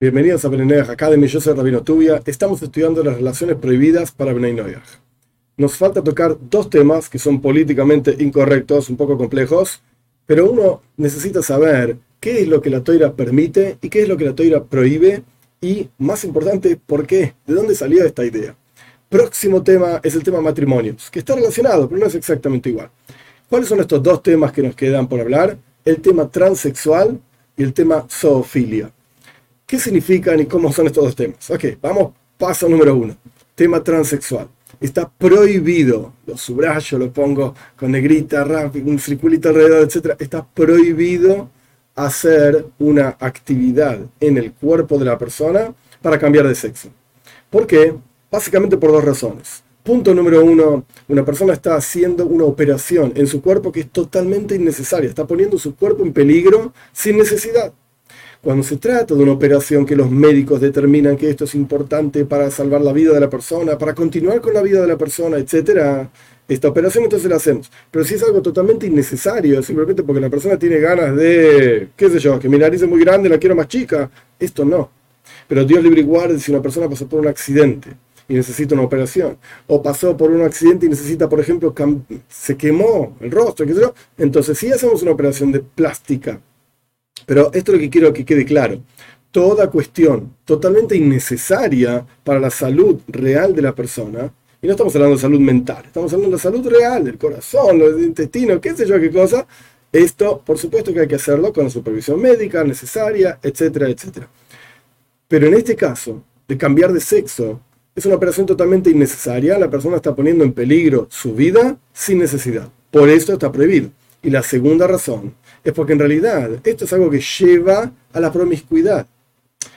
Bienvenidos a Beneneach Academy, yo soy Rabino Tubia. Estamos estudiando las relaciones prohibidas para Benay Nos falta tocar dos temas que son políticamente incorrectos, un poco complejos, pero uno necesita saber qué es lo que la toira permite y qué es lo que la toira prohíbe y, más importante, por qué, de dónde salió esta idea. Próximo tema es el tema matrimonios, que está relacionado, pero no es exactamente igual. ¿Cuáles son estos dos temas que nos quedan por hablar? El tema transexual y el tema zoofilia. ¿Qué significan y cómo son estos dos temas? Ok, vamos, paso número uno. Tema transexual. Está prohibido, lo subrayo, lo pongo con negrita, rápido, un circulito alrededor, etc. Está prohibido hacer una actividad en el cuerpo de la persona para cambiar de sexo. ¿Por qué? Básicamente por dos razones. Punto número uno, una persona está haciendo una operación en su cuerpo que es totalmente innecesaria, está poniendo su cuerpo en peligro sin necesidad. Cuando se trata de una operación que los médicos determinan que esto es importante para salvar la vida de la persona, para continuar con la vida de la persona, etc., esta operación entonces la hacemos. Pero si es algo totalmente innecesario, simplemente porque la persona tiene ganas de, qué sé yo, que mi nariz es muy grande, la quiero más chica, esto no. Pero Dios libre y guarde si una persona pasó por un accidente y necesita una operación, o pasó por un accidente y necesita, por ejemplo, se quemó el rostro, qué sé yo, entonces sí hacemos una operación de plástica pero esto es lo que quiero que quede claro. Toda cuestión totalmente innecesaria para la salud real de la persona, y no estamos hablando de salud mental, estamos hablando de salud real, del corazón, del intestino, qué sé yo qué cosa, esto por supuesto que hay que hacerlo con la supervisión médica necesaria, etcétera, etcétera. Pero en este caso, de cambiar de sexo, es una operación totalmente innecesaria, la persona está poniendo en peligro su vida sin necesidad. Por eso está prohibido. Y la segunda razón es porque en realidad esto es algo que lleva a la promiscuidad.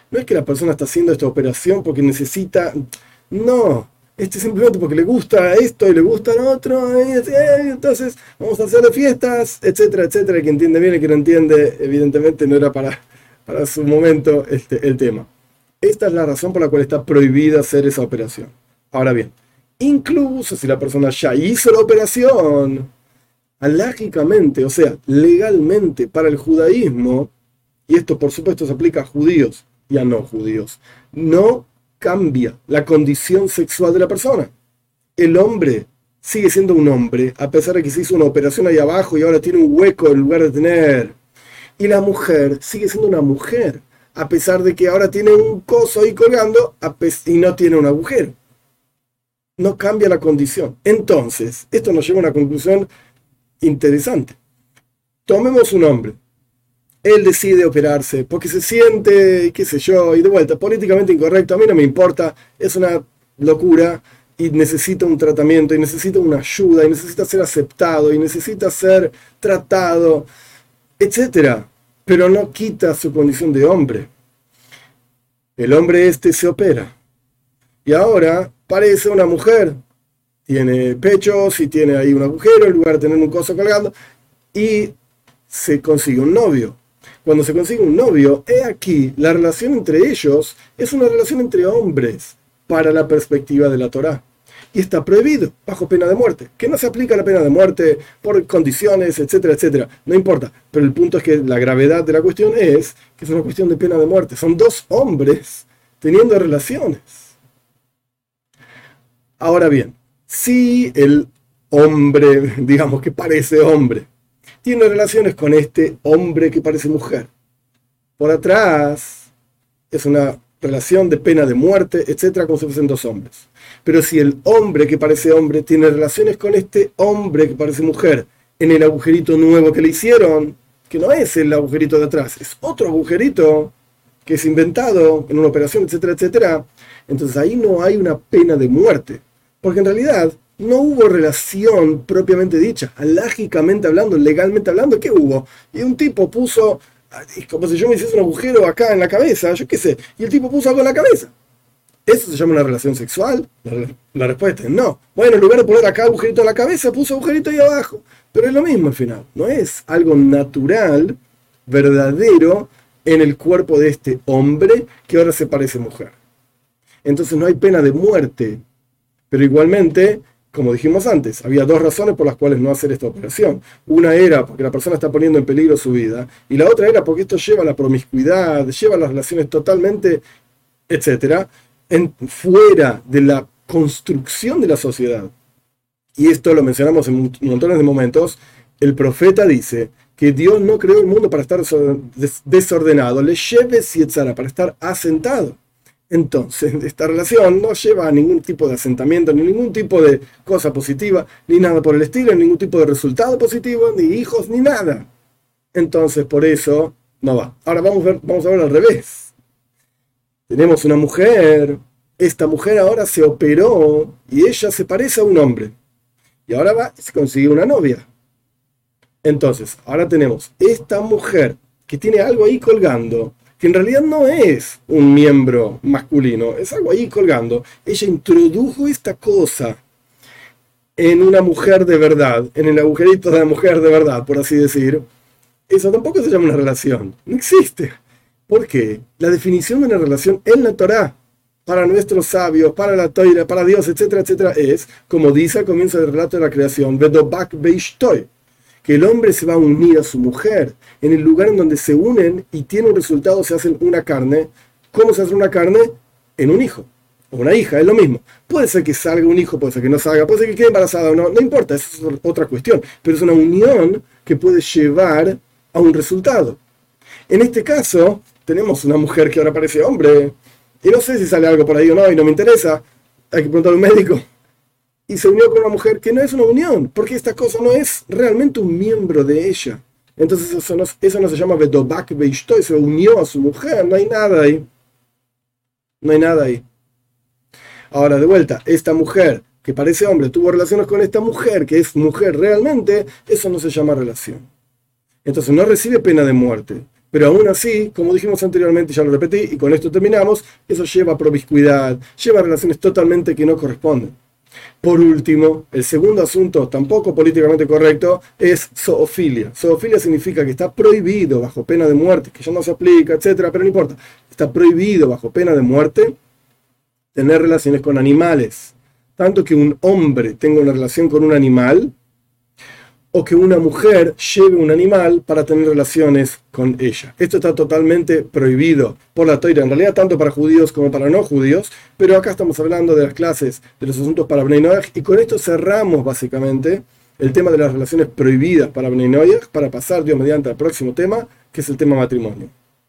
No es que la persona está haciendo esta operación porque necesita, no, este es simplemente porque le gusta esto y le gusta lo otro, y entonces vamos a hacer fiestas, etcétera, etcétera. El que entiende bien, el que no entiende, evidentemente no era para, para su momento este, el tema. Esta es la razón por la cual está prohibida hacer esa operación. Ahora bien, incluso si la persona ya hizo la operación, alágicamente, o sea, legalmente para el judaísmo, y esto por supuesto se aplica a judíos y a no judíos, no cambia la condición sexual de la persona. El hombre sigue siendo un hombre, a pesar de que se hizo una operación ahí abajo y ahora tiene un hueco en lugar de tener. Y la mujer sigue siendo una mujer, a pesar de que ahora tiene un coso ahí colgando y no tiene un agujero. No cambia la condición. Entonces, esto nos lleva a una conclusión interesante. Tomemos un hombre. Él decide operarse porque se siente, qué sé yo, y de vuelta, políticamente incorrecto, a mí no me importa, es una locura y necesita un tratamiento y necesita una ayuda y necesita ser aceptado y necesita ser tratado, etc. Pero no quita su condición de hombre. El hombre este se opera y ahora parece una mujer tiene pechos y tiene ahí un agujero en lugar de tener un coso colgando y se consigue un novio. Cuando se consigue un novio, he aquí, la relación entre ellos es una relación entre hombres para la perspectiva de la Torá. Y está prohibido, bajo pena de muerte. Que no se aplica la pena de muerte por condiciones, etcétera, etcétera. No importa. Pero el punto es que la gravedad de la cuestión es que es una cuestión de pena de muerte. Son dos hombres teniendo relaciones. Ahora bien, si el hombre, digamos que parece hombre, tiene relaciones con este hombre que parece mujer, por atrás es una relación de pena de muerte, etcétera, como si fuesen dos hombres. Pero si el hombre que parece hombre tiene relaciones con este hombre que parece mujer en el agujerito nuevo que le hicieron, que no es el agujerito de atrás, es otro agujerito que es inventado en una operación, etcétera, etcétera, entonces ahí no hay una pena de muerte porque en realidad no hubo relación propiamente dicha, alágicamente hablando, legalmente hablando, ¿qué hubo? Y un tipo puso, como si yo me hiciese un agujero acá en la cabeza, yo qué sé, y el tipo puso algo en la cabeza. ¿Eso se llama una relación sexual? La, respuesta es no. Bueno, en lugar de poner acá agujerito en la cabeza, puso agujerito ahí abajo. Pero es lo mismo al final. No es algo natural, verdadero, en el cuerpo de este hombre que ahora se parece mujer. Entonces no hay pena de muerte pero igualmente como dijimos antes, había dos razones por las cuales no hacer esta operación. Una era porque la persona está poniendo en peligro su vida y la otra era porque esto lleva a la promiscuidad, lleva a las relaciones totalmente, etcétera, fuera de la construcción de la sociedad. Y esto lo mencionamos en montones de momentos. El profeta dice que Dios no creó el mundo para estar desordenado, le lleve Sietzara, para estar asentado. Entonces, esta relación no lleva a ningún tipo de asentamiento, ni ningún tipo de cosa positiva, ni nada por el estilo, ni ningún tipo de resultado positivo, ni hijos, ni nada. Entonces, por eso, no va. Ahora vamos a ver, vamos a ver al revés. Tenemos una mujer, esta mujer ahora se operó y ella se parece a un hombre. Y ahora va y se consigue una novia. Entonces, ahora tenemos esta mujer que tiene algo ahí colgando, que en realidad no es un miembro masculino, es algo ahí colgando. Ella introdujo esta cosa en una mujer de verdad, en el agujerito de la mujer de verdad, por así decir. Eso tampoco se llama una relación, no existe. ¿Por qué? La definición de una relación en la Torah, para nuestros sabios, para la Torah, para Dios, etcétera, etcétera, es, como dice al comienzo del relato de la creación, Vedobak Beishtoy que el hombre se va a unir a su mujer en el lugar en donde se unen y tiene un resultado, se hacen una carne. ¿Cómo se hace una carne? En un hijo o una hija, es lo mismo. Puede ser que salga un hijo, puede ser que no salga, puede ser que quede embarazada o no, no importa, es otra cuestión, pero es una unión que puede llevar a un resultado. En este caso, tenemos una mujer que ahora parece hombre, y no sé si sale algo por ahí o no, y no me interesa, hay que preguntar a un médico, y se unió con una mujer que no es una unión, porque esta cosa no es realmente un miembro de ella. Entonces eso no, se llama Vedobak Beishtoy, se unió a su mujer, no hay nada ahí. No hay nada ahí. Ahora, de vuelta, esta mujer que parece hombre tuvo relaciones con esta mujer que es mujer realmente, eso no se llama relación. Entonces no recibe pena de muerte. Pero aún así, como dijimos anteriormente, ya lo repetí, y con esto terminamos, eso lleva a promiscuidad, lleva a relaciones totalmente que no corresponden. Por último, el segundo asunto, tampoco políticamente correcto, es zoofilia. Zoofilia significa que está prohibido bajo pena de muerte, que ya no se aplica, etcétera, pero no importa. Está prohibido bajo pena de muerte tener relaciones con animales. Tanto que un hombre tenga una relación con un animal, o que una mujer lleve un animal para tener relaciones con ella. Esto está totalmente prohibido por la toira, en realidad tanto para judíos como para no judíos, pero acá estamos hablando de las clases, de los asuntos para Bnei y con esto cerramos básicamente el tema de las relaciones prohibidas para Bnei para pasar Dios mediante al próximo tema, que es el tema matrimonio.